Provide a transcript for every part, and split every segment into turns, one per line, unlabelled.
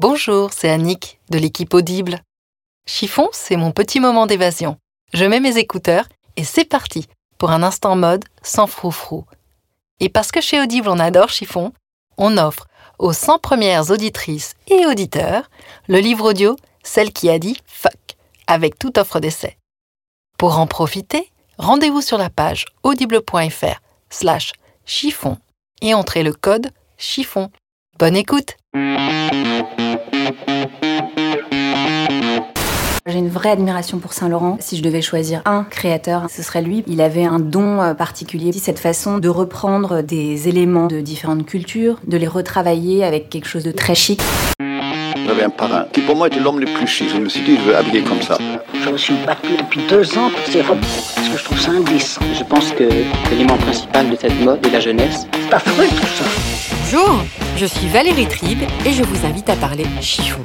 Bonjour, c'est Annick de l'équipe Audible. Chiffon, c'est mon petit moment d'évasion. Je mets mes écouteurs et c'est parti pour un instant mode sans froufrou. Et parce que chez Audible on adore Chiffon, on offre aux 100 premières auditrices et auditeurs le livre audio Celle qui a dit fuck avec toute offre d'essai. Pour en profiter, rendez-vous sur la page audible.fr slash chiffon et entrez le code chiffon. Bonne écoute Thank you.
J'ai une vraie admiration pour Saint-Laurent. Si je devais choisir un créateur, ce serait lui. Il avait un don euh, particulier, cette façon de reprendre des éléments de différentes cultures, de les retravailler avec quelque chose de très chic.
J'avais un parrain qui pour moi était l'homme le plus chic. Je me suis dit, je veux habiller comme ça.
Je me suis battu depuis deux ans pour ces robes parce que je trouve ça indécent.
Je pense que l'élément principal de cette mode est la jeunesse.
C'est affreux tout ça.
Bonjour, je suis Valérie Tribe et je vous invite à parler chiffon.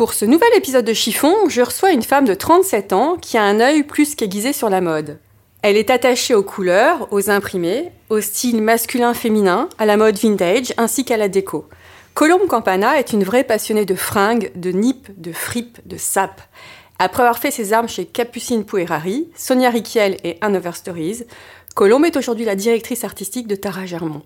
pour ce nouvel épisode de Chiffon, je reçois une femme de 37 ans qui a un œil plus qu'aiguisé sur la mode. Elle est attachée aux couleurs, aux imprimés, au style masculin-féminin, à la mode vintage ainsi qu'à la déco. Colombe Campana est une vraie passionnée de fringues, de nippes, de fripes, de sapes. Après avoir fait ses armes chez Capucine Pouerari, Sonia Riquiel et Hanover Stories, Colombe est aujourd'hui la directrice artistique de Tara Germont.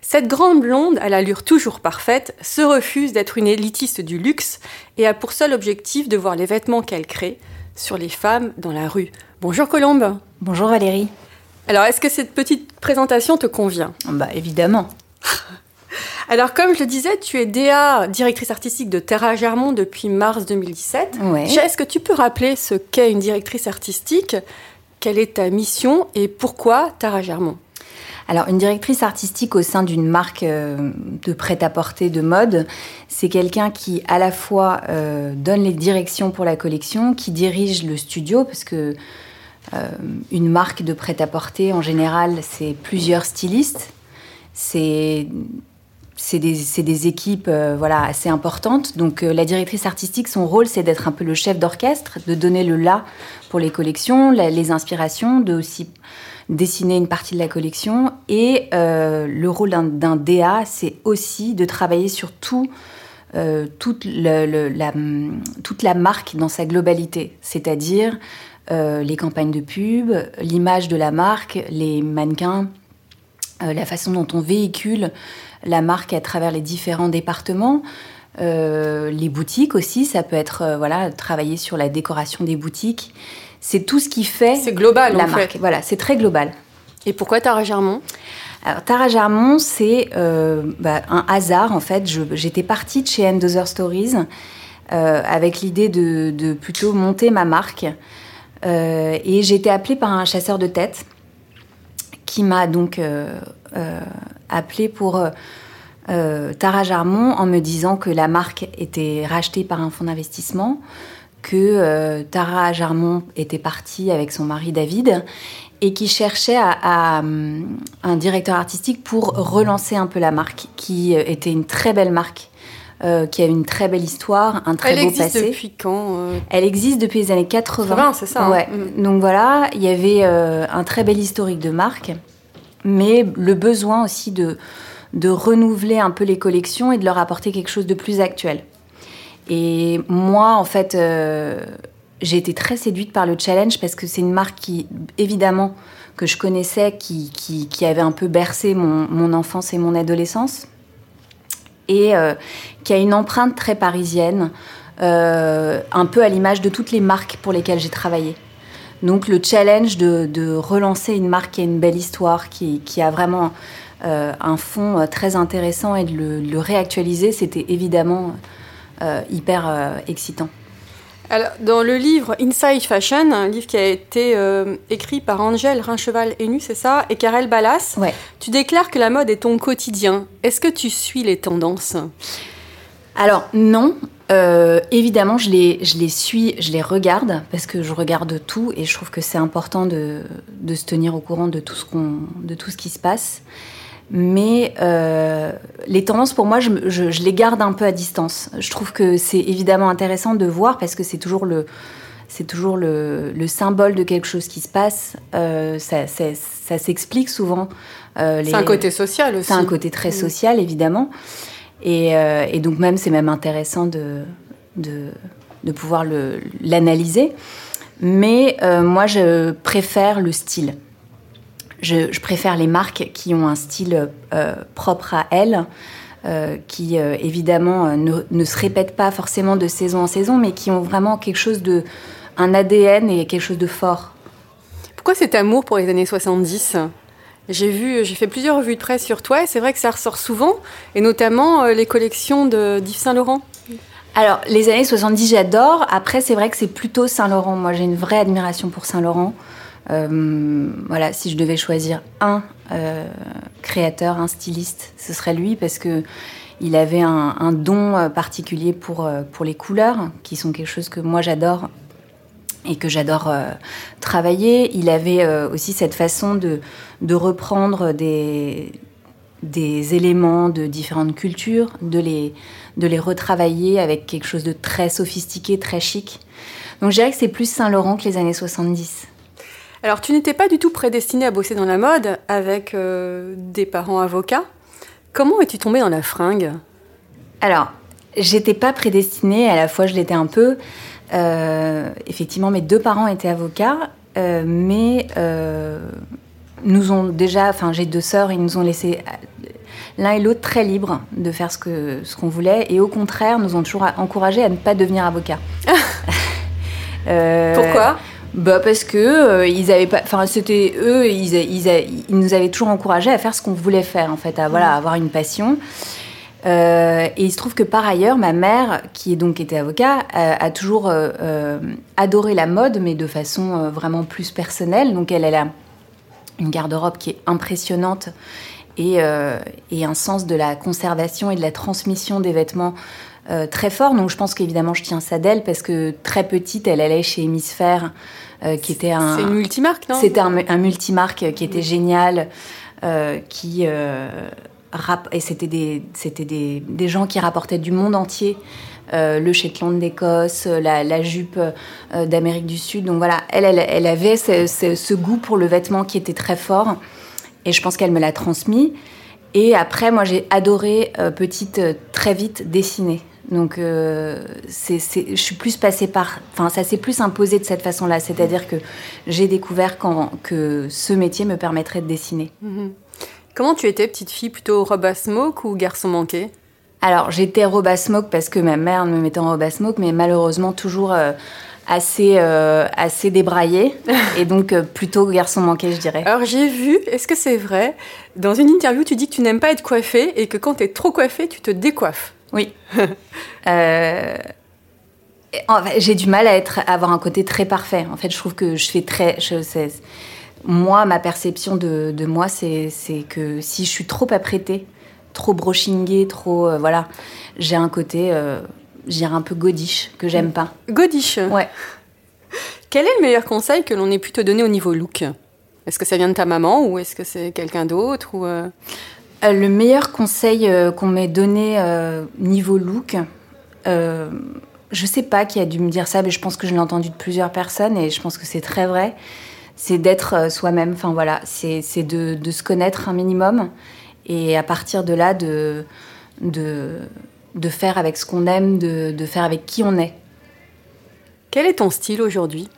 Cette grande blonde, à l'allure toujours parfaite, se refuse d'être une élitiste du luxe et a pour seul objectif de voir les vêtements qu'elle crée sur les femmes dans la rue. Bonjour Colombe.
Bonjour Valérie.
Alors, est-ce que cette petite présentation te convient?
Bah évidemment.
Alors, comme je le disais, tu es DA, directrice artistique de Terra Germont depuis mars 2017.
Ouais.
Est-ce que tu peux rappeler ce qu'est une directrice artistique? Quelle est ta mission et pourquoi Terra Germont?
Alors, une directrice artistique au sein d'une marque euh, de prêt-à-porter de mode, c'est quelqu'un qui à la fois euh, donne les directions pour la collection, qui dirige le studio, parce que euh, une marque de prêt-à-porter, en général, c'est plusieurs stylistes. C'est des, équipes voilà, assez importantes. Donc la directrice artistique, son rôle, c'est d'être un peu le chef d'orchestre, de donner le là pour les collections, les inspirations, de aussi dessiner une partie de la collection. Et euh, le rôle d'un DA, c'est aussi de travailler sur tout, euh, toute, la, toute la marque dans sa globalité, c'est-à-dire euh, les campagnes de pub, l'image de la marque, les mannequins, la façon dont on véhicule la marque à travers les différents départements. les boutiques aussi, ça peut être voilà travailler sur la décoration des boutiques c'est tout ce qui fait
c'est global,
la
en
marque.
Fait.
Voilà, c'est très global.
Et pourquoi Tara Germont
alors, Tara Germont, c'est euh, bah, un hasard en fait. J'étais partie de chez Endozer Stories euh, avec l'idée de, de, plutôt monter ma marque. Euh, et j'ai été appelée par un chasseur de tête qui m'a donc appelée pour Tara Germont en me disant que la marque était rachetée par un fonds d'investissement que euh, Tara Jarmon était partie avec son mari David et qui cherchait à, à, un directeur artistique pour relancer un peu la marque, qui euh, était une très belle marque. Euh, qui a une très belle histoire, un très
Elle
beau
existe
passé.
depuis quand euh?
Elle existe depuis les années 80.
80, c'est ça. hein.
Ouais.
Mm.
Donc voilà, il y avait euh, un très bel historique de marque, mais le besoin aussi de, de renouveler un peu les collections et de leur apporter quelque chose de plus actuel. Et moi, en fait, euh, j'ai été très séduite par le challenge parce que c'est une marque qui, évidemment, que je connaissais, qui, avait un peu bercé mon, enfance et mon adolescence, et euh, qui a une empreinte très parisienne, euh, un peu à l'image de toutes les marques pour lesquelles j'ai travaillé. Donc le challenge de, relancer une marque qui a une belle histoire, qui, a vraiment un fond très intéressant et de le, réactualiser, c'était évidemment hyper euh, excitant.
Alors, dans le livre Inside Fashion, un livre qui a été euh, écrit par Angèle Rincheval-Hénu, c'est ça, et Karel Ballas,
ouais.
tu déclares que la mode est ton quotidien. Est-ce que tu suis les tendances?
Alors, non. Euh, évidemment, je les, je les suis, je les regarde parce que je regarde tout et je trouve que c'est important de, de, se tenir au courant de tout ce, qu'on, de tout ce qui se passe. Mais euh, les tendances, pour moi, je, je, je, les garde un peu à distance. Je trouve que c'est évidemment intéressant de voir parce que c'est toujours le, c'est toujours le, le, symbole de quelque chose qui se passe. Euh, ça, ça s'explique souvent.
Euh, les... C'est un côté social aussi.
C'est un côté très social, évidemment. Et, et donc même, c'est même intéressant de, de, de pouvoir l'analyser. Mais moi, je préfère le style. Je, je, préfère les marques qui ont un style euh, propre à elles, euh, qui euh, évidemment ne, ne, se répètent pas forcément de saison en saison, mais qui ont vraiment quelque chose de. un ADN et quelque chose de fort.
Pourquoi cet amour pour les années 70 j'ai vu, j'ai fait plusieurs revues de presse sur toi et c'est vrai que ça ressort souvent, et notamment euh, les collections d'Yves Saint Laurent.
Alors, les années 70, j'adore. Après, c'est vrai que c'est plutôt Saint Laurent. Moi, j'ai une vraie admiration pour Saint Laurent. Euh, voilà, si je devais choisir un euh, créateur, un styliste, ce serait lui parce que il avait un, don particulier pour, pour les couleurs, qui sont quelque chose que moi j'adore et que j'adore euh, travailler. Il avait euh, aussi cette façon de, de reprendre des, des éléments de différentes cultures, de les, de les retravailler avec quelque chose de très sophistiqué, très chic. Donc je dirais que c'est plus Saint-Laurent que les années 70.
Alors tu n'étais pas du tout prédestinée à bosser dans la mode avec euh, des parents avocats. Comment es-tu tombée dans la fringue?
Alors, j'étais pas prédestinée, à la fois je l'étais un peu. Euh, effectivement, mes deux parents étaient avocats, euh, mais nous ont déjà, enfin j'ai deux sœurs, ils nous ont laissé l'un et l'autre très libres de faire ce que ce qu'on voulait, et au contraire, nous ont toujours encouragés à ne pas devenir avocats.
Pourquoi?
Bah parce que euh, ils avaient pas, enfin c'était eux, ils, ils, ils, nous avaient toujours encouragés à faire ce qu'on voulait faire en fait, à voilà, avoir une passion. Euh, et il se trouve que par ailleurs, ma mère, qui est donc était avocat, a, a toujours euh, adoré la mode, mais de façon vraiment plus personnelle. Donc elle, elle a une garde-robe qui est impressionnante et, et, un sens de la conservation et de la transmission des vêtements très fort. Donc je pense qu'évidemment je tiens ça d'elle parce que très petite, elle allait chez Hémisphère, qui était un...
C'est une multimarque, non?
C'était un, un, multimarque qui était génial, qui et c'était des, des, des, gens qui rapportaient du monde entier. Euh, le Shetland d'Écosse, la, la, jupe euh, d'Amérique du Sud. Donc voilà, elle, elle, elle avait ce, ce, ce, goût pour le vêtement qui était très fort. Et je pense qu'elle me l'a transmis. Et après, moi, j'ai adoré, euh, petite, euh, très vite, dessiner. Donc, euh, c'est, je suis plus passée par. Enfin, ça s'est plus imposé de cette façon-là. C'est-à-dire que j'ai découvert quand, que ce métier me permettrait de dessiner.
Mmh. Comment tu étais, petite fille, plutôt robe à smoke ou garçon manqué?
Alors, j'étais robe à smoke parce que ma mère me mettait en robe à smoke, mais malheureusement toujours euh, assez, euh, assez débraillée. et donc, euh, plutôt garçon manqué, je dirais.
Alors, j'ai vu, est-ce que c'est vrai? Dans une interview, tu dis que tu n'aimes pas être coiffée et que quand tu es trop coiffée, tu te décoiffes.
Oui. euh... J'ai du mal à, être, à avoir un côté très parfait. En fait, je trouve que je fais très. Je, moi, ma perception de, de moi, c'est que si je suis trop apprêtée, trop brochingée, trop. Euh, voilà, j'ai un côté, euh, je dirais un peu godiche, que j'aime pas.
Godiche
Ouais.
Quel est le meilleur conseil que l'on ait pu te donner au niveau look? Est-ce que ça vient de ta maman ou est-ce que c'est quelqu'un d'autre ou euh...
Euh, Le meilleur conseil euh, qu'on m'ait donné euh, niveau look, je sais pas qui a dû me dire ça, mais je pense que je l'ai entendu de plusieurs personnes et je pense que c'est très vrai c'est d'être soi-même. Enfin voilà, c'est de, se connaître un minimum et à partir de là de, faire avec ce qu'on aime, de, faire avec qui on est.
Quel est ton style aujourd'hui?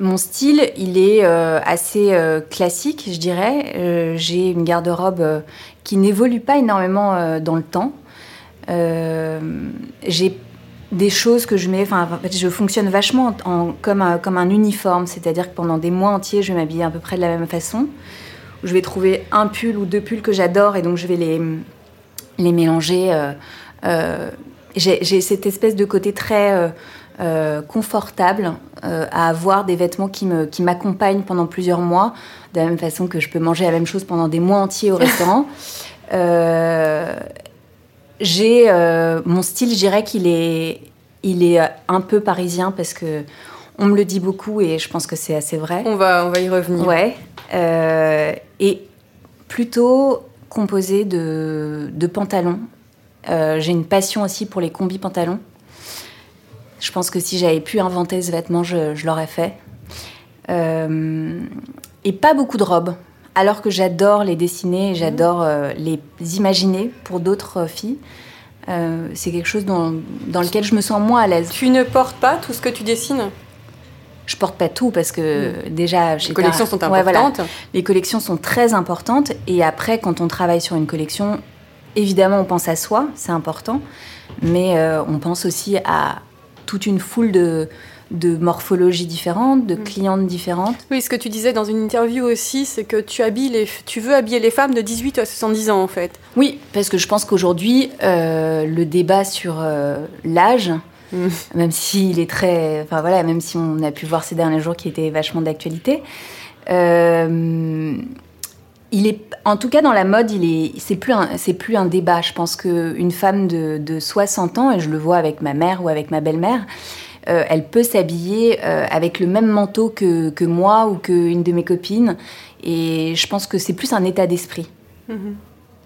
Mon style, il est euh, assez euh, classique, je dirais. Euh, J'ai une garde-robe qui n'évolue pas énormément dans le temps. J'ai des choses que je mets. Enfin, en fait, je fonctionne vachement en, en, comme, un, comme un uniforme, c'est-à-dire que pendant des mois entiers, je vais m'habiller à peu près de la même façon. Je vais trouver un pull ou deux pulls que j'adore et donc je vais les, les mélanger. J'ai cette espèce de côté très euh, confortable euh, à avoir des vêtements qui m'accompagnent qui pendant plusieurs mois, de la même façon que je peux manger la même chose pendant des mois entiers au restaurant. Euh, J'ai mon style, je dirais qu'il est, il est un peu parisien parce que on me le dit beaucoup et je pense que c'est assez vrai.
On va, on va y revenir.
Ouais. Et plutôt composé de, de pantalons. J'ai une passion aussi pour les combis pantalons. Je pense que si j'avais pu inventer ce vêtement, je, je l'aurais fait. Euh, et pas beaucoup de robes. Alors que j'adore les dessiner, j'adore euh, les imaginer pour d'autres euh, filles. Euh, c'est quelque chose dans, dans lequel je me sens moins à l'aise.
Tu ne portes pas tout ce que tu dessines?
Je porte pas tout parce que déjà chez
Les collections sont
Ouais, voilà.
importantes.
Les collections sont très importantes et après, quand on travaille sur une collection, évidemment, on pense à soi, c'est important, mais euh, on pense aussi à toute une foule de, de morphologies différentes, de clientes différentes.
Oui, ce que tu disais dans une interview aussi, c'est que tu, habilles les, tu veux habiller les femmes de 18 à 70 ans en fait.
Oui, parce que je pense qu'aujourd'hui, euh, le débat sur euh, l'âge,
Mm.
même s'il est très, enfin voilà, même si on a pu voir ces derniers jours qu'il était vachement d'actualité, euh, il est, en tout cas dans la mode, il est, c'est plus un, c'est plus un débat. Je pense que une femme de, de 60 ans, et je le vois avec ma mère ou avec ma belle-mère. euh, elle peut s'habiller euh, avec le même manteau que, que moi ou qu'une de mes copines. Et je pense que c'est plus un état d'esprit.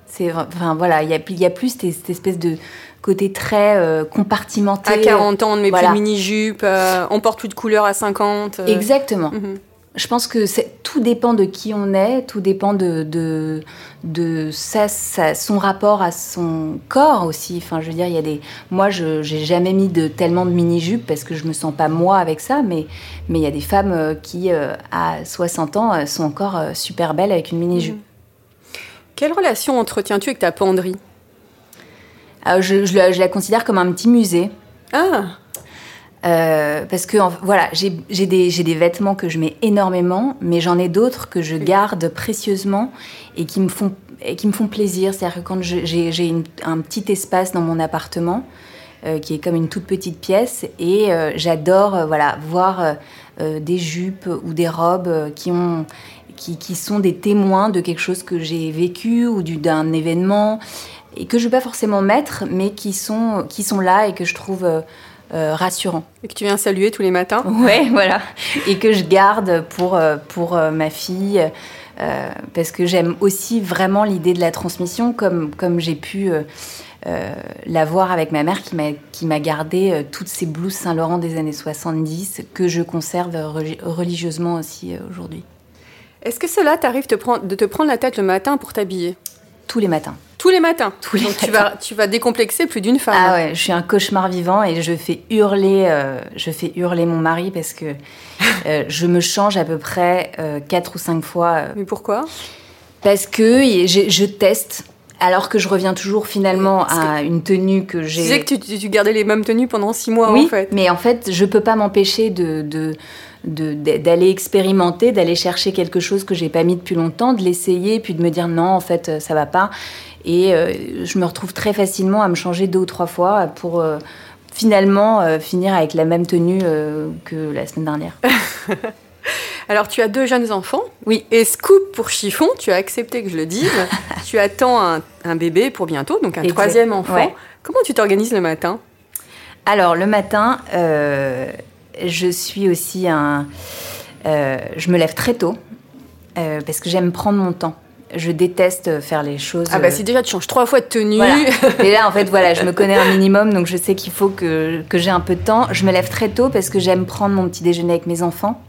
C'est, enfin voilà, il y a, il y a plus cette, espèce de côté très euh, compartimenté.
À 40 ans, on ne met
Voilà.
plus de mini-jupe, euh, on porte plus de couleur à 50. euh.
Exactement.
Mhm.
Je pense que tout dépend de qui on est, tout dépend de, de, de sa- sa- son rapport à son corps aussi. Enfin, je veux dire, il y a des. Moi, je j'ai jamais mis de, tellement de mini-jupes parce que je me sens pas moi avec ça, mais mais il y a des femmes euh, qui, euh, à 60 ans, euh, sont encore super belles avec une mini-jupe.
Quelle relation entretiens-tu avec ta penderie?
Je, je la considère comme un petit musée.
Ah,
Euh, parce que en- voilà, j'ai des, vêtements que je mets énormément, mais j'en ai d'autres que je garde précieusement et qui me font, et qui me font plaisir. C'est-à-dire que quand j'ai un petit espace dans mon appartement, euh, qui est comme une toute petite pièce, et euh, j'adore voilà, voir des jupes ou des robes qui, ont, qui, qui sont des témoins de quelque chose que j'ai vécu ou du- d'un événement, et que je ne vais pas forcément mettre, mais qui sont, qui sont là et que je trouve euh, rassurants.
et que tu viens saluer tous les matins
Ouais, voilà. Et que je garde pour, euh, pour euh, ma fille. euh, parce que j'aime aussi vraiment l'idée de la transmission, comme, comme j'ai pu euh, euh, la voir avec ma mère qui m'a gardé toutes ces blouses Saint-Laurent des années 70 que je conserve religi- religieusement aussi aujourd'hui.
Est-ce que cela t'arrive de te prendre la tête le matin pour t'habiller?
Tous les matins.
Tous les matins
Tous les
Donc tu vas, tu vas décomplexer plus d'une femme.
Ah ouais, je suis un cauchemar vivant et je fais hurler, euh, je fais hurler mon mari parce que euh, je me change à peu près euh, quatre ou cinq fois euh,
Mais pourquoi?
Parce que je, je teste, alors que je reviens toujours finalement à une tenue que
Tu
j'ai.
disais que tu, tu- tu gardais les mêmes tenues pendant six mois
oui,
en fait.
mais en fait, je peux pas m'empêcher de, d'aller expérimenter, d'aller chercher quelque chose que j'ai pas mis depuis longtemps, de l'essayer, puis de me dire non, en fait, ça va pas. Et euh, je me retrouve très facilement à me changer deux ou trois fois pour euh, finalement euh, finir avec la même tenue que la semaine dernière.
Alors tu as deux jeunes enfants.
Oui.
Et scoop pour chiffon, tu as accepté que je le dise. tu attends un, un bébé pour bientôt, donc un
Exact.
troisième enfant.
Ouais.
Comment tu t'organises le matin?
Alors, le matin, je suis aussi un. je me lève très tôt parce que j'aime prendre mon temps. Je déteste faire les choses.
Ah bah
euh,
si déjà tu changes trois fois de tenue.
voilà. Et là, en fait, voilà, je me connais un minimum, donc je sais qu'il faut que, que j'ai un peu de temps. Je me lève très tôt parce que j'aime prendre mon petit déjeuner avec mes enfants.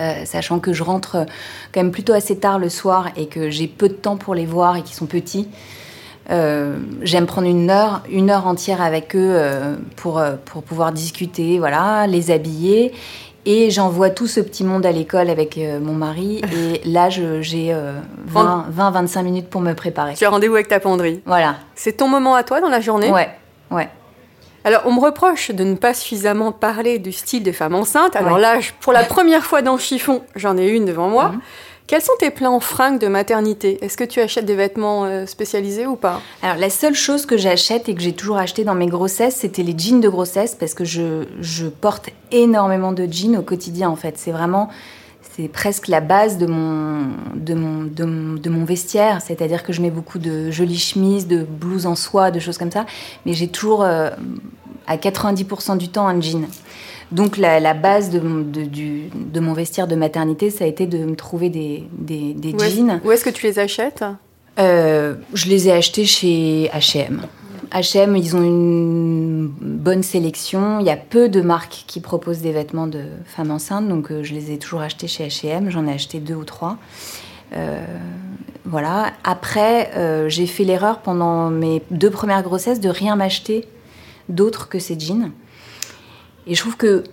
Euh, sachant que je rentre quand même plutôt assez tard le soir et que j'ai peu de temps pour les voir et qu'ils sont petits. Euh, J'aime prendre une heure, une heure entière avec eux euh, pour, pour pouvoir discuter, voilà, les habiller. Et j'envoie tout ce petit monde à l'école avec euh, mon mari. Et là, j'ai euh, 20-25 minutes pour me préparer.
tu as rendez-vous avec ta penderie.
Voilà.
C'est ton moment à toi dans la journée?
Ouais, ouais.
Alors, on me reproche de ne pas suffisamment parler du style de femme enceinte. Alors
Ouais.
là, pour la première fois dans Chiffon, j'en ai une devant moi.
Mhm.
Quels sont tes plans fringues de maternité? Est-ce que tu achètes des vêtements euh, spécialisés ou pas?
Alors, la seule chose que j'achète et que j'ai toujours acheté dans mes grossesses, c'était les jeans de grossesse parce que je, je porte énormément de jeans au quotidien en fait. C'est vraiment. c'est presque la base de mon, de mon, de mon, vestiaire. C'est-à-dire que je mets beaucoup de jolies chemises, de blouses en soie, de choses comme ça. Mais j'ai toujours, euh, à 90% du temps, un jean. Donc la, la base de, mon- de, du- de mon vestiaire de maternité, ça a été de me trouver des, des, des
Où est-ce-
jeans.
Où est-ce que tu les achètes?
Euh, je les ai achetés chez H&M. H&M, ils ont une bonne sélection. Il y a peu de marques qui proposent des vêtements de femmes enceintes, donc euh, je les ai toujours achetés chez H&M. J'en ai acheté deux ou trois. Euh, voilà. Après, euh, j'ai fait l'erreur pendant mes deux premières grossesses de rien m'acheter d'autre que ces jeans. Et je trouve que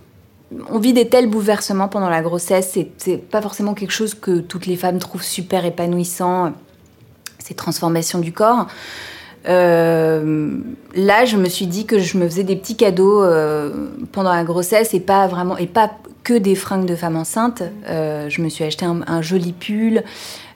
on vit des tels bouleversements pendant la grossesse. C'est- pas forcément quelque chose que toutes les femmes trouvent super épanouissant ces transformations du corps. Euh, là, je me suis dit que je me faisais des petits cadeaux euh, pendant la grossesse et pas vraiment et pas que des fringues de femme enceinte. Euh, je me suis acheté un joli pull.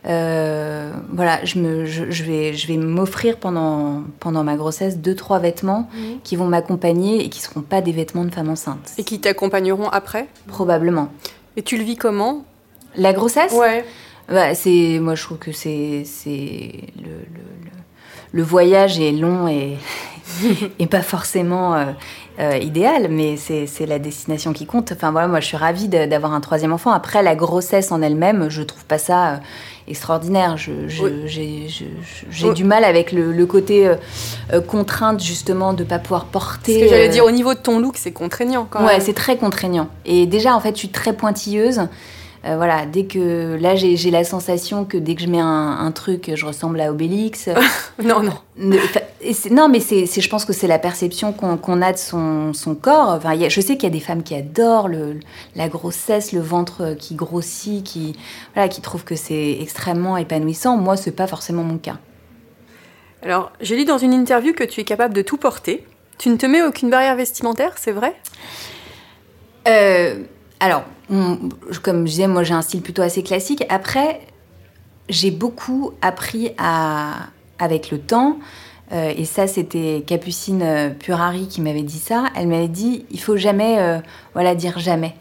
Euh, voilà, je, me, je, je vais, je vais m'offrir pendant, pendant ma grossesse deux trois vêtements qui vont m'accompagner et qui seront pas des vêtements de femme enceinte,
Et qui t'accompagneront après?
Probablement.
Et tu le vis comment?
La grossesse?
Ouais.
Bah, c'est, moi, je trouve que c'est, c'est le, le, le, le voyage est long et, et pas forcément euh, euh, idéal, mais c'est, la destination qui compte. Enfin voilà, moi, je suis ravie d'avoir un troisième enfant. Après, la grossesse en elle-même, je trouve pas ça euh, extraordinaire. Je, je-
Oui.
j'ai, je-
Oui.
du mal avec le, le côté euh, euh, contrainte justement de pas pouvoir porter.
Ce que j'allais
euh,
dire au niveau de ton look, c'est contraignant quand
Ouais, c'est très contraignant. Et déjà, en fait, je suis très pointilleuse. Euh, voilà, dès que là, j'ai la sensation que dès que je mets un, un truc, je ressemble à Obélix.
Non, non.
Ne- et non, mais c'est, je pense que c'est la perception qu'on, a de son, son corps. Enfin, il y a- je sais qu'il y a des femmes qui adorent le, la grossesse, le ventre qui grossit, qui, voilà, qui trouvent que c'est extrêmement épanouissant. Moi, c'est pas forcément mon cas.
Alors, j'ai lu dans une interview que tu es capable de tout porter. Tu ne te mets aucune barrière vestimentaire, c'est vrai?
Euh, alors, on- comme je disais, moi j'ai un style plutôt assez classique. Après, j'ai beaucoup appris à, avec le temps. Euh, et ça, c'était Capucine euh, Purari qui m'avait dit ça. Elle m'avait dit il faut jamais euh, voilà, dire jamais.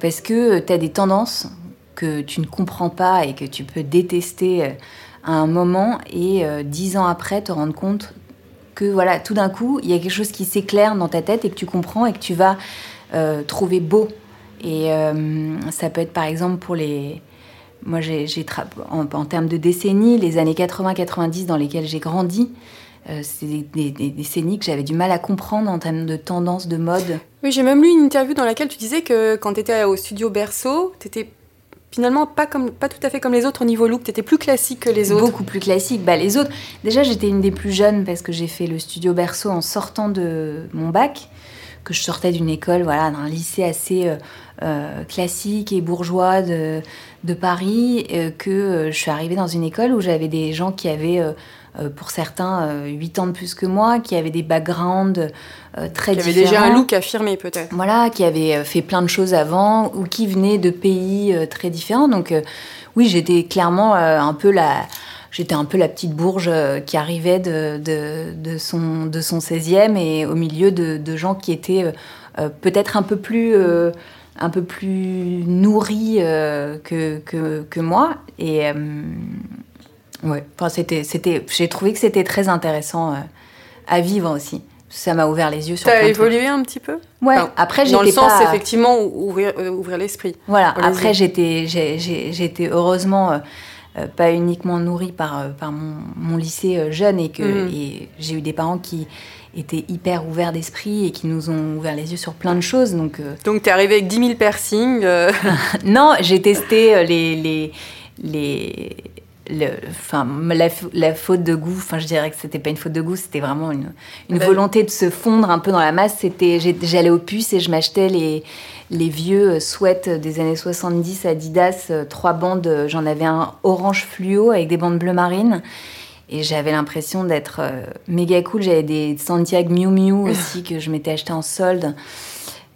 Parce que tu as des tendances que tu ne comprends pas et que tu peux détester à un moment et dix ans après te rendre compte que voilà, tout d'un coup, il y a quelque chose qui s'éclaire dans ta tête et que tu comprends et que tu vas trouver beau. Et ça peut être par exemple pour les. Moi, j'ai, en, en termes de décennies, les années 80-90 dans lesquelles j'ai grandi, euh, c'est des, des- des décennies que j'avais du mal à comprendre en termes de tendance, de mode.
Oui, j'ai même lu une interview dans laquelle tu disais que quand tu étais au studio Berceau, tu étais finalement pas, comme, pas tout à fait comme les autres au niveau look, tu étais plus classique que les autres.
Beaucoup plus classique. Bah, les autres, déjà, j'étais une des plus jeunes parce que j'ai fait le studio Berceau en sortant de mon bac, que je sortais d'une école, voilà, d'un lycée assez euh, euh, classique et bourgeois de, de Paris, euh, que je suis arrivée dans une école où j'avais des gens qui avaient, pour certains, euh, 8 ans de plus que moi, qui avaient des backgrounds euh, très
avais
différents
déjà un look affirmé peut-être.
voilà, qui avaient euh, fait plein de choses avant ou qui venaient de pays euh, très différents. Donc euh, oui, j'étais clairement euh, un peu la j'étais un peu la petite bourge euh, qui arrivait de, de, de son de son 16e et au milieu de, de gens qui étaient euh, euh, peut-être un peu plus euh, un peu plus nourris euh, que, que, que moi et euh, ouais, enfin c'était c'était j'ai trouvé que c'était très intéressant euh, à vivre aussi. Ça m'a ouvert les yeux sur
T'as
trucs.
évolué un petit peu?
Ouais,
Enfin,
après
Dans le
j'étais
sens,
pas...
effectivement, ouvrir, euh, ouvrir l'esprit.
Voilà, après j'étais j'ai- j'ai- j'étais heureusement euh, euh, pas uniquement nourrie par, par mon, mon lycée euh, jeune et que
Mhm.
et j'ai eu des parents qui étaient hyper ouverts d'esprit et qui nous ont ouvert les yeux sur plein de choses. Donc euh,
Donc, t'es arrivé avec 10 000 piercings.
non, j'ai testé les les les le- enfin la, faute de goût. Enfin, je dirais que c'était pas une faute de goût, c'était vraiment une, une
Bah,
volonté de se fondre un peu dans la masse. C'était j'allais au puce et je m'achetais les les vieux euh, sweats des années 70 Adidas, euh, trois bandes. euh, J'en avais un orange fluo avec des bandes bleu marine. Et j'avais l'impression d'être euh, méga cool. J'avais des Santiago Miu Miu aussi que je m'étais acheté en solde.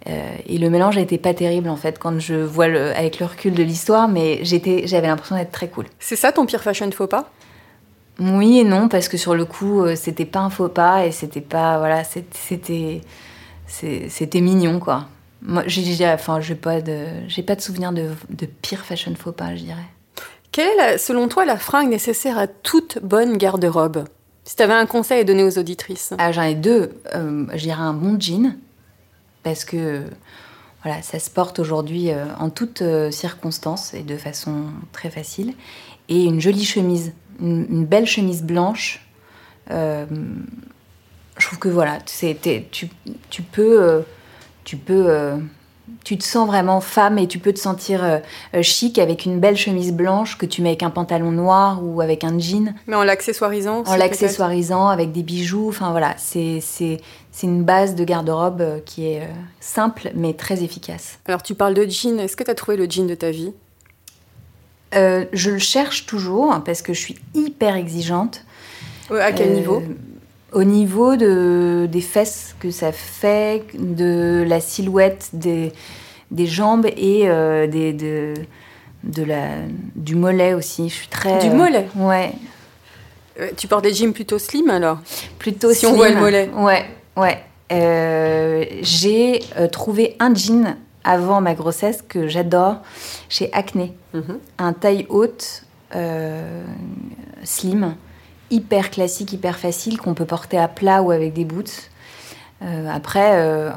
Euh, et le mélange n'était pas terrible en fait quand je vois le, avec le recul de l'histoire, mais j'étais, j'avais l'impression d'être très cool.
C'est ça ton pire fashion faux pas?
Oui et non parce que sur le coup euh, c'était pas un faux pas et c'était pas voilà c'était c'était mignon quoi. Moi, j'ai, enfin, j'ai pas de, j'ai pas de souvenir de, de pire fashion faux pas, je dirais.
Quelle est, la- selon toi, la fringue nécessaire à toute bonne garde-robe? Si tu avais un conseil à donner aux auditrices?
Ah, j'en ai deux. Euh, je dirais un bon jean, parce que voilà, ça se porte aujourd'hui euh, en toutes euh, circonstances et de façon très facile. Et une jolie chemise, une, belle chemise blanche. Euh, je trouve que voilà, tu, tu peux, euh, tu peux, euh, tu te sens vraiment femme et tu peux te sentir euh, euh, chic avec une belle chemise blanche que tu mets avec un pantalon noir ou avec un jean
Mais en l'accessoirisant
en l'accessoirisant avec des bijoux. Enfin voilà, c'est c'est c'est une base de garde-robe euh, qui est euh, simple mais très efficace.
Alors, tu parles de jean. Est-ce que tu as trouvé le jean de ta vie?
Euh, je le cherche toujours hein, parce que je suis hyper exigeante.
Ouais, À quel niveau?
Au niveau de, des fesses que ça fait, de la silhouette des, des jambes et euh, des, de, de la, du mollet aussi. Je suis très.
Du
euh,
mollet?
Ouais.
Euh, Tu portes des jeans plutôt slim alors?
Plutôt
Si on
slim.
voit le mollet.
Ouais, ouais. Euh, j'ai euh, trouvé un jean avant ma grossesse que j'adore chez Acne.
Mhm.
Un taille haute, slim, hyper classique, hyper facile, qu'on peut porter à plat ou avec des boots. Euh, après, euh,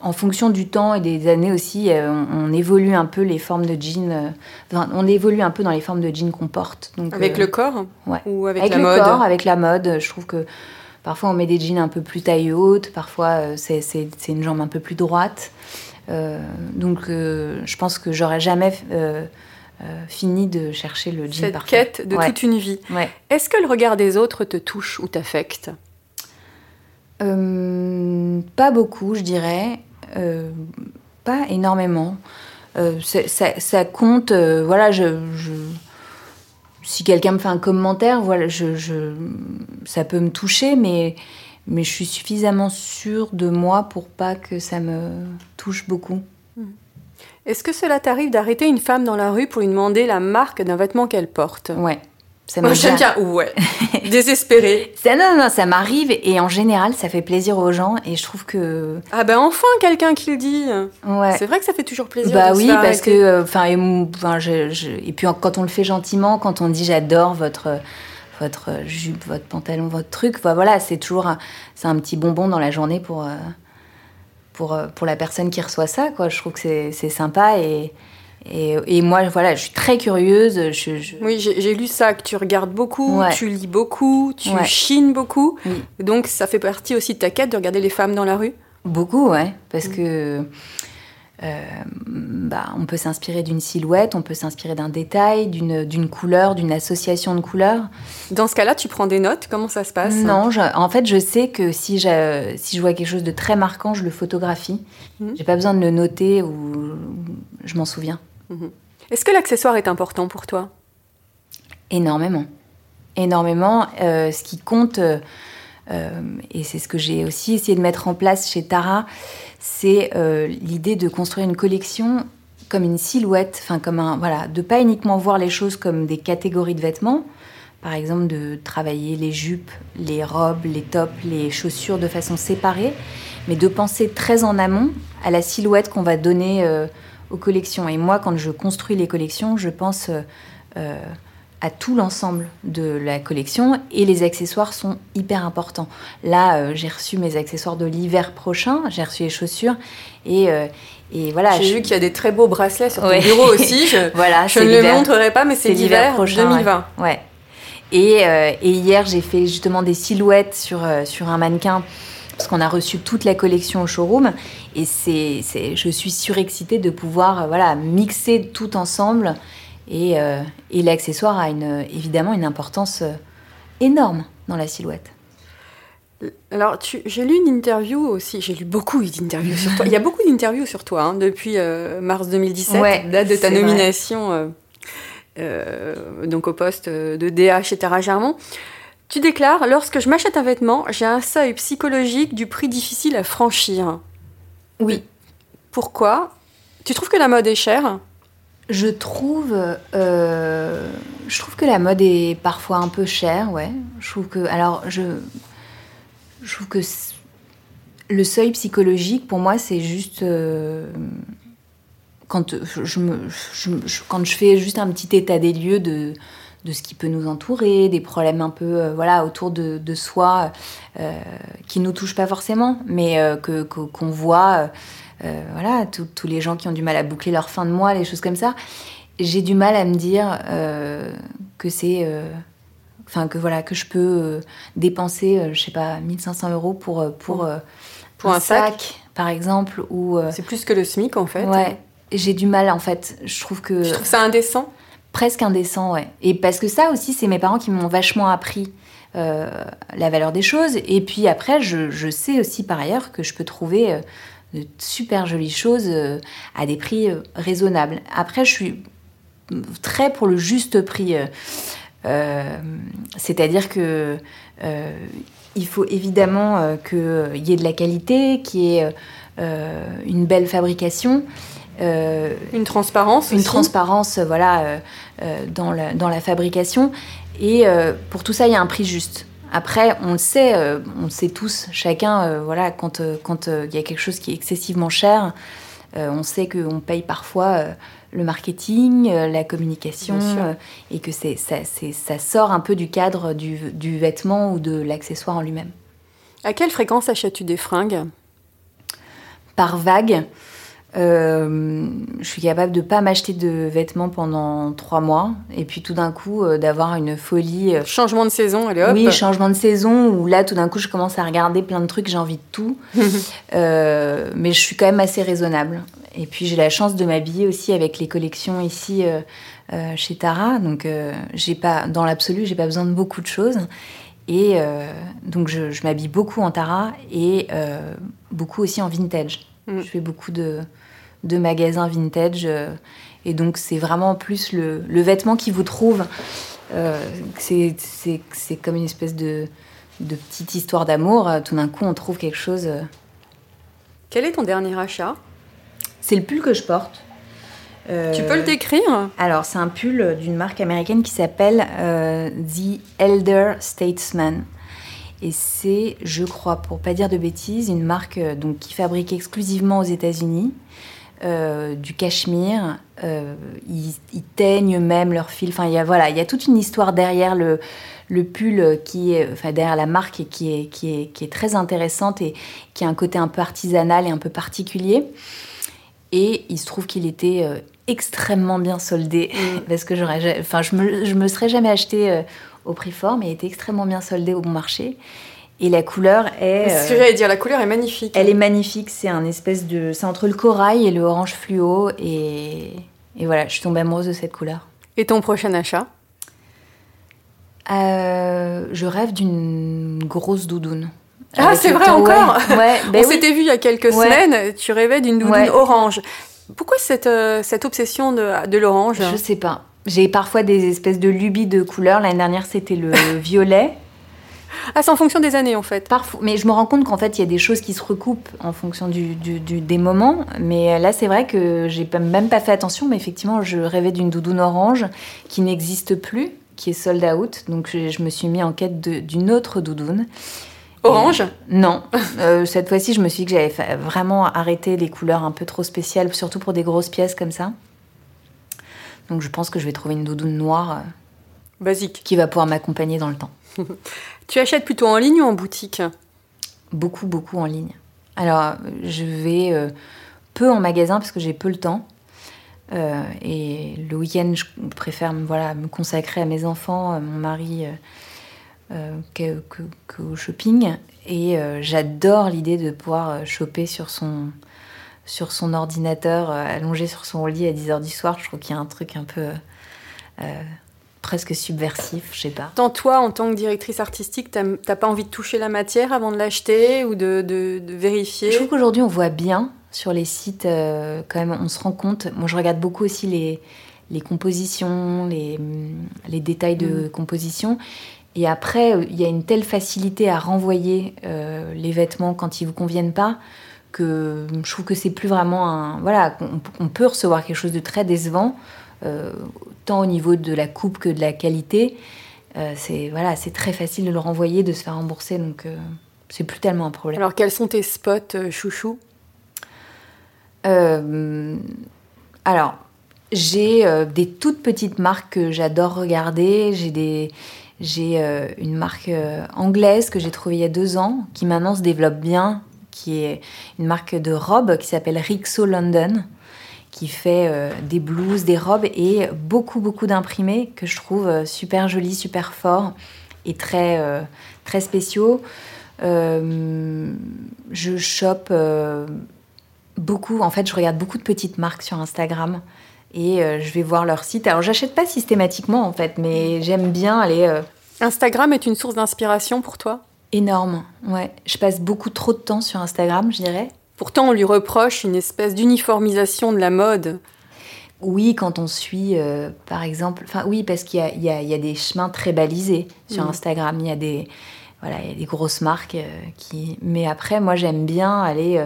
en fonction du temps et des années aussi, euh, on, on évolue un peu les formes de jeans. enfin, on évolue un peu dans les formes de jeans qu'on porte. Donc,
Avec le corps
ouais.
Ou avec,
avec
la
le
mode
corps, avec la mode. Je trouve que parfois on met des jeans un peu plus taille haute, parfois c'est une jambe un peu plus droite. Donc je pense que j'aurais jamais euh, fini de chercher le jean
Cette
parfait.
quête de
Ouais.
toute une vie.
Ouais.
Est-ce que le regard des autres te touche ou t'affecte?
Euh, pas beaucoup, je dirais. Euh, pas énormément. Ça, ça compte. voilà, je, je- si quelqu'un me fait un commentaire, voilà, je, je- ça peut me toucher, mais, mais je suis suffisamment sûre de moi pour pas que ça me touche beaucoup.
Est-ce que cela t'arrive d'arrêter une femme dans la rue pour lui demander la marque d'un vêtement qu'elle porte
Ouais. Ça m'est
j'aime bien. Ouais. Désespérée.
Ça, non, non, ça m'arrive et en général, ça fait plaisir aux gens et je trouve que.
Ah ben enfin quelqu'un qui le dit.
Ouais.
C'est vrai que ça fait toujours plaisir.
Bah oui, parce que, euh, enfin, et, mou- enfin, je, je- et puis quand on le fait gentiment, quand on dit j'adore votre votre jupe, votre pantalon, votre truc, voilà, c'est toujours un, c'est un petit bonbon dans la journée pour euh, pour euh, pour la personne qui reçoit ça, quoi. Je trouve que c'est sympa et, et et moi voilà, je suis très curieuse. Je, je-
Oui, j'ai lu ça, que tu regardes beaucoup,
Ouais.
tu lis beaucoup, tu
Ouais.
chines beaucoup.
Oui.
Donc ça fait partie aussi de ta quête de regarder les femmes dans la rue?
Beaucoup, ouais, parce que euh, bah, on peut s'inspirer d'une silhouette, on peut s'inspirer d'un détail, d'une couleur, d'une association de couleurs.
Dans ce cas-là, tu prends des notes. Comment ça se passe?
Non, je- en fait, je sais que si, je- si je vois quelque chose de très marquant, je le photographie.
Mhm.
J'ai pas besoin de le noter ou je m'en souviens.
Est-ce que l'accessoire est important pour toi?
Énormément. Énormément. Euh, ce qui compte, euh, et c'est ce que j'ai aussi essayé de mettre en place chez Tara, c'est euh, l'idée de construire une collection comme une silhouette, enfin comme un voilà, de pas uniquement voir les choses comme des catégories de vêtements, par exemple de travailler les jupes, les robes, les tops, les chaussures de façon séparée, mais de penser très en amont à la silhouette qu'on va donner euh, aux collections. Et moi, quand je construis les collections, je pense euh, à tout l'ensemble de la collection et les accessoires sont hyper importants. Là, euh, j'ai reçu mes accessoires de l'hiver prochain, j'ai reçu les chaussures et, euh, et voilà.
J'ai
je-
vu qu'il y a des très beaux bracelets sur ton
Ouais.
bureau aussi. Je,
Voilà,
je ne le
l'hiver.
montrerai pas, mais c'est
l'hiver
l'hiver
prochain,
2020.
Ouais. Et, euh, et hier, j'ai fait justement des silhouettes sur, sur un mannequin parce qu'on a reçu toute la collection au showroom. Et c'est, c'est, je suis surexcitée de pouvoir voilà, mixer tout ensemble. Et, euh, et l'accessoire a une, évidemment une importance euh, énorme dans la silhouette.
Alors, tu- j'ai lu une interview aussi, j'ai lu beaucoup d'interviews sur toi. Il y a beaucoup d'interviews sur toi hein, depuis euh, mars 2017,
Ouais,
date de ta nomination euh, euh, donc au poste de DA chez Tara Germont. Tu déclares Lorsque je m'achète un vêtement, j'ai un seuil psychologique du prix difficile à franchir.
Oui.
Pourquoi? Tu trouves que la mode est chère?
Je trouve, euh, je trouve que la mode est parfois un peu chère, ouais. Je trouve que, alors, je, trouve que Le seuil psychologique, pour moi, c'est juste euh, je- quand je fais juste un petit état des lieux de, ce qui peut nous entourer, des problèmes un peu euh, voilà autour de, soi euh, qui nous touchent pas forcément, mais euh, que- qu'on voit, euh, voilà, tous les gens qui ont du mal à boucler leur fin de mois, les choses comme ça. J'ai du mal à me dire euh, que c'est euh, enfin que voilà que je peux dépenser je sais pas 1500 euros pour pour
Pour un sac.
par exemple ou
C'est plus que le SMIC en fait.
ouais j'ai du mal en fait je trouve que
Je trouve ça indécent?
presque indécent ouais et parce que ça aussi c'est mes parents qui m'ont vachement appris euh, la valeur des choses et puis après je, je sais aussi par ailleurs que je peux trouver de super jolies choses euh, à des prix euh, raisonnables après je suis très pour le juste prix euh, c'est-à-dire que euh, il faut évidemment euh, qu'il y ait de la qualité, qu'il y ait une belle fabrication,
Une transparence
une
aussi.
transparence voilà, dans, la, dans la fabrication. Et pour tout ça, il y a un prix juste. Après, on le sait, euh, on le sait tous, chacun, euh, voilà, quand euh, quand il y a quelque chose qui est excessivement cher, on sait qu'on paye parfois le marketing, la communication, et que c'est ça, c'est- ça sort un peu du cadre du, du vêtement ou de l'accessoire en lui-même.
À quelle fréquence achètes-tu des fringues?
Par vague. Euh, je suis capable de pas m'acheter de vêtements pendant trois mois et puis tout d'un coup euh, d'avoir une folie. euh,
Changement de saison, allez hop.
oui, changement de saison où là tout d'un coup je commence à regarder plein de trucs, j'ai envie de tout. Mais je suis quand même assez raisonnable. Et puis j'ai la chance de m'habiller aussi avec les collections ici chez Tara. Donc j'ai pas, dans l'absolu, j'ai pas besoin de beaucoup de choses. Et donc je, je m'habille beaucoup en Tara et beaucoup aussi en vintage.
Mm.
Je fais beaucoup de, de magasins vintage. euh, et donc c'est vraiment plus le, le vêtement qui vous trouve. Euh, c'est- comme une espèce de, de petite histoire d'amour. Euh, Tout d'un coup, on trouve quelque chose. euh,
Quel est ton dernier achat?
C'est le pull que je porte. Euh,
Tu peux le décrire?
Alors, c'est un pull d'une marque américaine qui s'appelle The Elder Statesman. Et c'est, je crois, pour pas dire de bêtises, une marque euh, donc, qui fabrique exclusivement aux États-Unis. euh, du cachemire, euh, ils, ils teignent même leur fil. Enfin, il y a voilà, il y a toute une histoire derrière le, le pull qui est, enfin derrière la marque qui est, qui est, qui est très intéressante et qui a un côté un peu artisanal et un peu particulier. Et il se trouve qu'il était euh, extrêmement bien soldé parce que j'aurais, ja- enfin, je me, je me serais jamais acheté au prix fort, mais il était extrêmement bien soldé au bon marché. Et la couleur est,
C'est ce que
euh,
j'allais dire, la couleur est magnifique.
elle est magnifique. C'est un espèce de, c'est entre le corail et le orange fluo. Et, et voilà, je suis tombée amoureuse de cette couleur.
Et ton prochain achat?
Euh, je rêve d'une grosse doudoune.
Ah, c'est vrai encore?
Ouais, ouais, ben
On
oui.
s'était vu il y a quelques
Ouais.
semaines, tu rêvais d'une doudoune orange. Pourquoi cette, euh, cette obsession de, de l'orange?
Je sais pas. J'ai parfois des espèces de lubies de couleurs. L'année dernière, c'était le violet.
Ah, c'est en fonction des années en fait.
Parfois, mais je me rends compte qu'en fait, il y a des choses qui se recoupent en fonction du, du- du- des moments. Mais là, c'est vrai que j'ai même pas fait attention. Mais effectivement, je rêvais d'une doudoune orange qui n'existe plus, qui est sold out. Donc, je, je me suis mis en quête d'une autre doudoune.
Orange?
Non, Euh, cette fois-ci, je me suis dit que j'avais vraiment arrêté les couleurs un peu trop spéciales, surtout pour des grosses pièces comme ça. Donc, je pense que je vais trouver une doudoune noire euh,
Basique.
qui va pouvoir m'accompagner dans le temps.
Tu achètes plutôt en ligne ou en boutique?
Beaucoup, beaucoup en ligne. Alors, je vais euh, peu en magasin parce que j'ai peu le temps. Euh, et le week-end, je préfère me- voilà, me consacrer à mes enfants, à mon mari, euh, que- que- qu'au shopping. Et j'adore l'idée de pouvoir choper sur son, sur son ordinateur, euh, allongé sur son lit à 10h du soir. Je trouve qu'il y a un truc un peu euh, presque subversif, je sais pas.
Tant toi, en tant que directrice artistique, t'as pas envie de toucher la matière avant de l'acheter ou de, de- de vérifier?
Je trouve qu'aujourd'hui, on voit bien sur les sites, euh, quand même, on se rend compte. Moi, je regarde beaucoup aussi les, les compositions, les, hum, les détails de composition. Et après, il y a une telle facilité à renvoyer euh, les vêtements quand ils vous conviennent pas que je trouve que c'est plus vraiment un. Voilà, on, on peut recevoir quelque chose de très décevant, euh, tant au niveau de la coupe que de la qualité. Euh, c'est voilà, c'est très facile de le renvoyer, de se faire rembourser. Donc, euh, c'est plus tellement un problème.
Alors, quels sont tes spots chouchou
alors, j'ai des toutes petites marques que j'adore regarder. J'ai des, j'ai une marque anglaise que j'ai trouvée il y a deux ans, qui maintenant se développe bien, qui est une marque de robes qui s'appelle Rixo London, qui fait euh, des blouses, des robes et beaucoup beaucoup d'imprimés que je trouve euh, super jolis, super forts et très euh, très spéciaux. Je chope beaucoup. En fait, je regarde beaucoup de petites marques sur Instagram et je vais voir leur site. Alors, j'achète pas systématiquement en fait, mais j'aime bien aller
Instagram est une source d'inspiration pour toi?
Énorme. Ouais, je passe beaucoup trop de temps sur Instagram, je dirais.
Pourtant, on lui reproche une espèce d'uniformisation de la mode.
Oui, quand on suit, euh, par exemple, enfin oui, parce qu'il y y y a des chemins très balisés sur
Mhm.
Instagram. Il y a des, voilà, il y a des grosses marques euh, qui. Mais après, moi, j'aime bien aller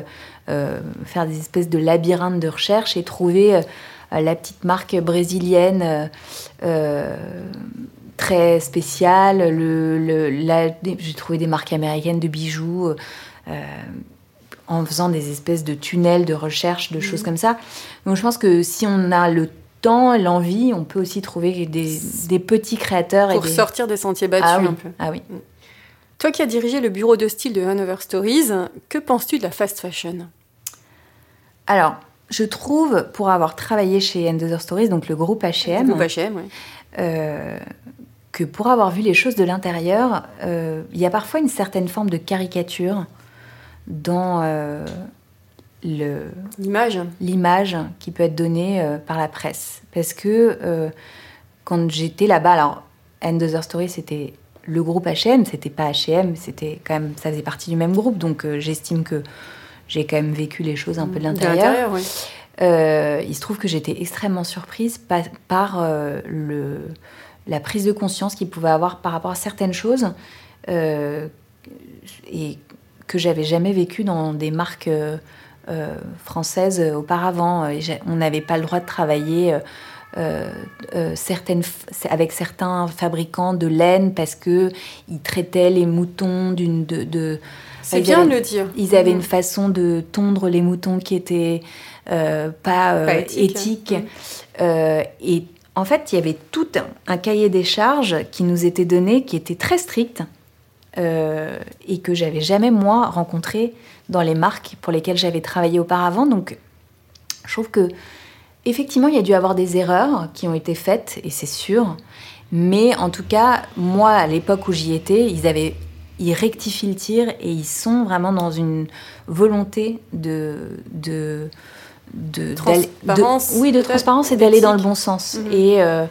euh, faire des espèces de labyrinthes de recherche et trouver la petite marque brésilienne très spéciale. Le, le- la- j'ai trouvé des marques américaines de bijoux. euh, en faisant des espèces de tunnels de recherche, de choses comme ça. Donc je pense que si on a le temps, l'envie, on peut aussi trouver des, des petits créateurs.
Pour
et des...
sortir des sentiers battus
ah, oui.
un peu.
ah oui.
Toi qui as dirigé le bureau de style de Hanover Stories, que penses-tu de la fast fashion?
Alors, je trouve, pour avoir travaillé chez Other Stories, donc le groupe H&M,
Groupe H&M, ouais.
euh, que pour avoir vu les choses de l'intérieur, euh, il y a parfois une certaine forme de caricature dans euh, le,
L'image.
l'image qui peut être donnée euh, par la presse. Parce que quand j'étais là-bas, alors End Other Story, c'était le groupe H&M, c'était pas H&M, c'était quand même, ça faisait partie du même groupe, donc j'estime que j'ai quand même vécu les choses un peu de l'intérieur.
ouais.
Euh, il se trouve que j'étais extrêmement surprise pa- par, le, la prise de conscience qu'il pouvait avoir par rapport à certaines choses euh, et que j'avais jamais vécu dans des marques euh, euh, françaises auparavant. Et On n'avait pas le droit de travailler. euh, euh, euh, certaines, avec certains fabricants de laine parce que ils traitaient les moutons d'une de, de
C'est bien
avaient-
de le dire.
ils avaient
Mhm.
une façon de tondre les moutons qui était euh, pas,
Pas éthique.
éthique. Euh, et en fait, il y avait tout un, cahier des charges qui nous était donné, qui était très strict euh, et que j'avais jamais moi rencontré dans les marques pour lesquelles j'avais travaillé auparavant. Donc, je trouve que effectivement, il y a dû avoir des erreurs qui ont été faites et c'est sûr. Mais en tout cas, moi, à l'époque où j'y étais, ils avaient ils rectifient le tir et ils sont vraiment dans une volonté de de de
Transparence,
de- oui de transparence et d'aller dans le bon sens.
Mhm.
et euh,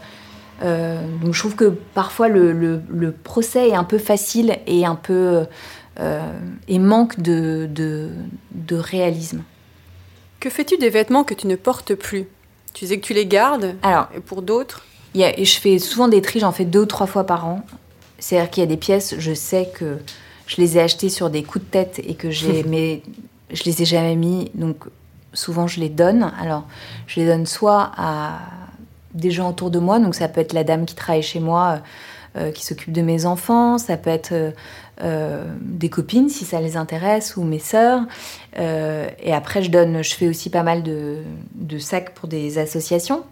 euh, donc je trouve que parfois le, le, le procès est un peu facile et un peu euh, et manque de, de, de réalisme.
Que fais-tu des vêtements que tu ne portes plus? Tu disais que tu les gardes,
alors
et pour d'autres?
je fais souvent des tris, j'en fais deux ou trois fois par an. C'est-à-dire qu'il y a des pièces, je sais que je les ai achetées sur des coups de tête et que j'ai, mais je les ai jamais mis, donc souvent je les donne. Alors, je les donne soit à des gens autour de moi, donc ça peut être la dame qui travaille chez moi, euh, qui s'occupe de mes enfants, ça peut être euh, euh, des copines si ça les intéresse ou mes sœurs. Euh, et après, je donne, je fais aussi pas mal de sacs pour des associations.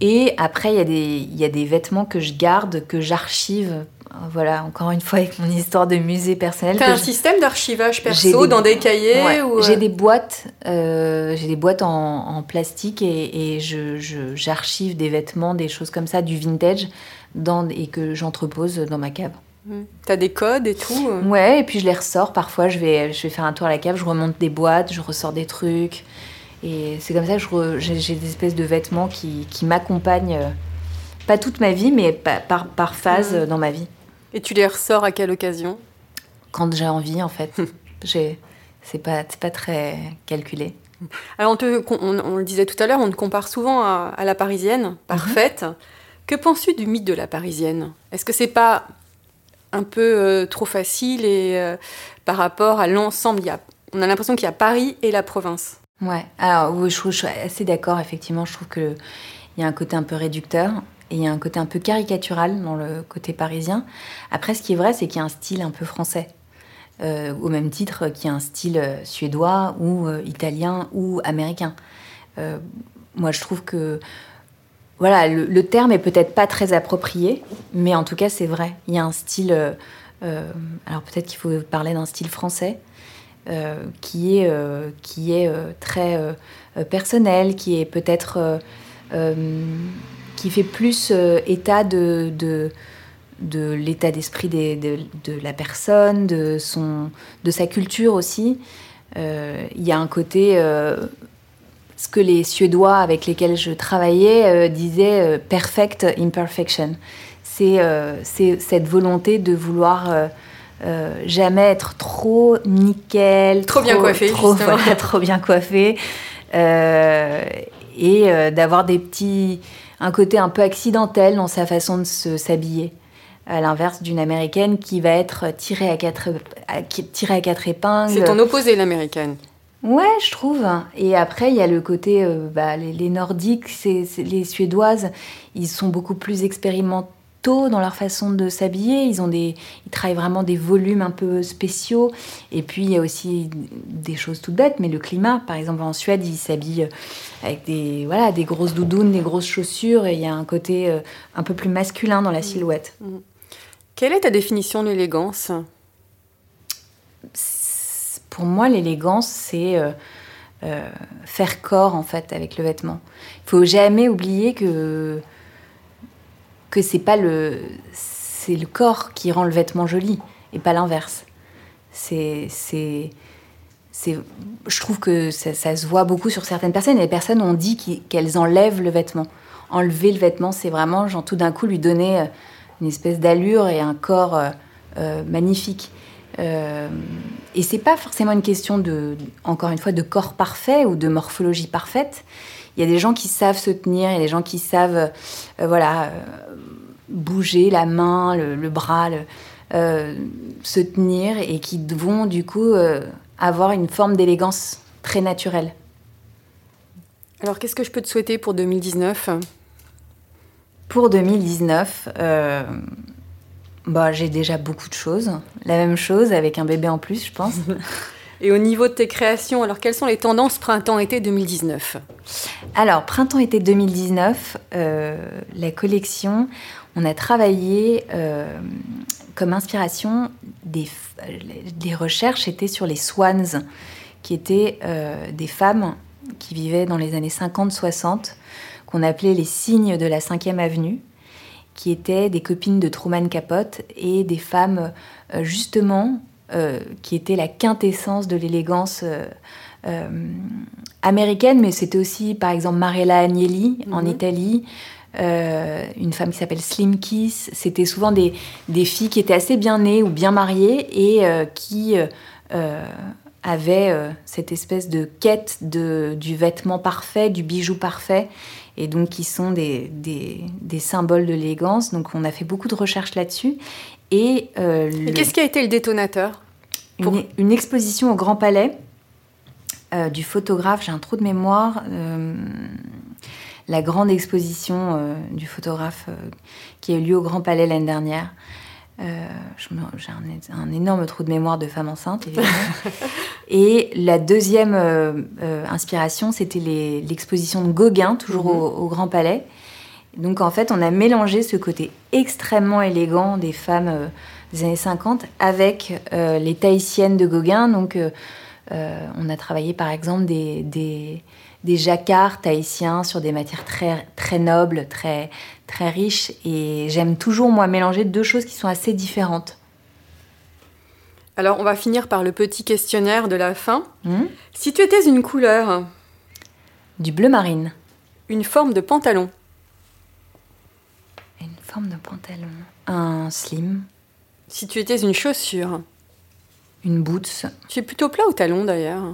Et après, il y, a des- il y a des vêtements que je garde, que j'archive. Voilà, encore une fois, avec mon histoire de musée personnel.
T'as un
je-
système d'archivage perso
des-
dans des cahiers
Ouais,
ou, euh,
J'ai des boîtes, euh, j'ai des boîtes en, en plastique et, et je, je- j'archive des vêtements, des choses comme ça, du vintage, dans, et que j'entrepose dans ma cave.
Mhm. T'as des codes et tout euh.
Ouais, et puis je les ressors. Parfois, je vais, je vais faire un tour à la cave, je remonte des boîtes, je ressors des trucs. Et c'est comme ça que j'ai, des espèces de vêtements qui, qui m'accompagnent, euh, pas toute ma vie, mais pa- par, par phase
Mhm.
dans ma vie.
Et tu les ressors à quelle occasion?
Quand j'ai envie, en fait. c'est, pas, pas très calculé.
Alors, on, te- on- on le disait tout à l'heure, on te compare souvent à, à la parisienne, parfaite. Que penses-tu du mythe de la parisienne? Est-ce que c'est pas un peu euh, trop facile et euh, par rapport à l'ensemble On a l'impression qu'il y a Paris et la province?
Ouais, alors je, suis assez d'accord, effectivement. Je trouve qu'il y a un côté un peu réducteur et il y a un côté un peu caricatural dans le côté parisien. Après, ce qui est vrai, c'est qu'il y a un style un peu français. euh, au même titre qu'il y a un style euh, suédois ou euh, italien ou américain. Moi, je trouve que voilà, le, le terme est peut-être pas très approprié, mais en tout cas, c'est vrai. Il y a un style. alors peut-être qu'il faut parler d'un style français qui est euh, qui est euh, très euh, euh, personnel, qui est peut-être euh, euh, qui fait plus euh, état de, de l'état d'esprit des- de, la personne, de, son, de sa culture aussi. Euh, Il y a un côté, euh, ce que les Suédois avec lesquels je travaillais euh, disaient euh, perfect imperfection. Euh, c'est cette volonté de vouloir euh, jamais être trop nickel,
Trop bien coiffé,
trop, voilà, trop bien coiffé, euh, et euh, d'avoir des petits, un côté un peu accidentel dans sa façon de se- s'habiller à l'inverse d'une américaine qui va être tirée à quatre, à- tirée à quatre épingles.
C'est ton opposé, l'américaine.
Ouais, je trouve. Et après, il y a le côté, bah, les, les Nordiques, c'est- les Suédoises, ils sont beaucoup plus dans leur façon de s'habiller. Ils ont des, ils travaillent vraiment des volumes un peu spéciaux. Et puis il y a aussi des choses toutes bêtes, mais le climat, par exemple en Suède, ils s'habillent avec des, voilà, des grosses doudounes, des grosses chaussures. Et il y a un côté euh, un peu plus masculin dans la silhouette.
Quelle est ta définition de l'élégance?
Pour moi, l'élégance, c'est euh, euh, faire corps en fait avec le vêtement. Il faut jamais oublier que que c'est pas le c'est le corps qui rend le vêtement joli et pas l'inverse. C'est c'est je trouve que ça, se voit beaucoup sur certaines personnes et les personnes ont dit qu'elles enlèvent le vêtement. Enlever le vêtement, c'est vraiment genre tout d'un coup lui donner euh, une espèce d'allure et un corps euh, euh, magnifique. Euh, et c'est pas forcément une question de, encore une fois, de corps parfait ou de morphologie parfaite. Il y a des gens qui savent se tenir, il y a des gens qui savent, euh, voilà, euh, bouger la main, le, le bras, le- euh, se tenir et qui vont du coup avoir une forme d'élégance très naturelle.
Alors, qu'est-ce que je peux te souhaiter pour 2019
Pour 2019, euh, bah, j'ai déjà beaucoup de choses. La même chose avec un bébé en plus, je pense.
Et au niveau de tes créations, alors quelles sont les tendances printemps-été 2019
Alors, printemps-été 2019, euh, la collection, on a travaillé euh, comme inspiration des, les recherches étaient sur les swans, qui étaient euh, des femmes qui vivaient dans les années 50-60, qu'on appelait les signes de la 5e avenue, qui étaient des copines de Truman Capote et des femmes justement euh, qui étaient la quintessence de l'élégance euh, euh, américaine, mais c'était aussi par exemple Mariella Agnelli en
Mhm.
Italie, euh, une femme qui s'appelle Slim Kiss. C'était souvent des, des filles qui étaient assez bien nées ou bien mariées et euh, qui euh, avaient cette espèce de quête de, du vêtement parfait, du bijou parfait, et donc qui sont des, des, des symboles de l'élégance. Donc on a fait beaucoup de recherches là-dessus. Et, euh, le-
qu'est-ce qui a été le détonateur pour-
une, une exposition au Grand Palais euh, du photographe, j'ai un trou de mémoire, euh, la grande exposition du photographe qui a eu lieu au Grand Palais l'année dernière. Euh, j'ai un, un énorme trou de mémoire de femme enceinte, évidemment. Et la deuxième euh, euh, inspiration, c'était l'exposition de Gauguin, toujours
Mhm.
au, au Grand Palais. Donc en fait, on a mélangé ce côté extrêmement élégant des femmes des années 50 avec les tahitiennes de Gauguin. Donc on a travaillé par exemple des, des, des jacquards tahitiens sur des matières très, très nobles, très, très riches. Et j'aime toujours, moi, mélanger deux choses qui sont assez différentes.
Alors, on va finir par le petit questionnaire de la fin.
Hmm
Si tu étais une couleur,
du bleu marine.
une forme de pantalon,
Une forme de pantalon. Un slim.
si tu étais une chaussure,
Une boots.
tu es plutôt plat ou talon d'ailleurs?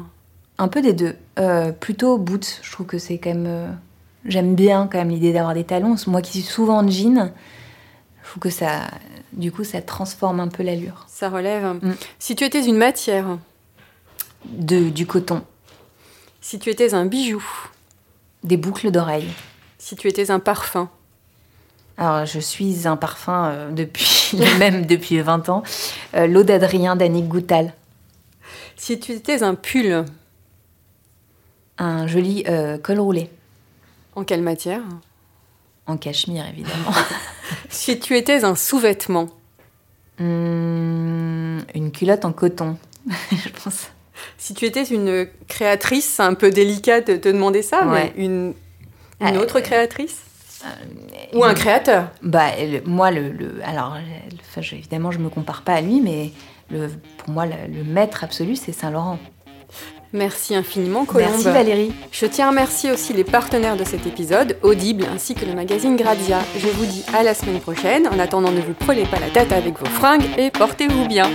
Un peu des deux. Euh, plutôt boots. Je trouve que c'est quand même. J'aime bien quand même l'idée d'avoir des talons. Moi qui suis souvent en jean, je trouve que ça. Du coup, ça transforme un peu l'allure.
Ça relève.
Mm.
Si tu étais une matière,
De, du coton.
si tu étais un bijou,
Des boucles d'oreilles.
si tu étais un parfum,
Alors, je suis un parfum euh, depuis même depuis 20 ans. Euh, L'eau d'Adrien d'Annick Goutal.
Si tu étais un pull,
Un joli euh, col roulé.
En quelle matière?
En cachemire, évidemment.
Si tu étais un sous-vêtement,
Hum, une culotte en coton, je pense.
si tu étais une créatrice, c'est un peu délicat de te demander ça,
Ouais.
mais une, une
Euh,
autre créatrice? Ou un créateur?
Bah, le- moi, le, le- alors, le- enfin, je- évidemment, je me compare pas à lui, mais pour moi, le, le maître absolu, c'est Saint-Laurent.
Merci infiniment, Colombe.
Merci, Valérie.
Je tiens à remercier aussi les partenaires de cet épisode, Audible ainsi que le magazine Grazia. Je vous dis à la semaine prochaine. En attendant, ne vous prenez pas la tête avec vos fringues et portez-vous bien.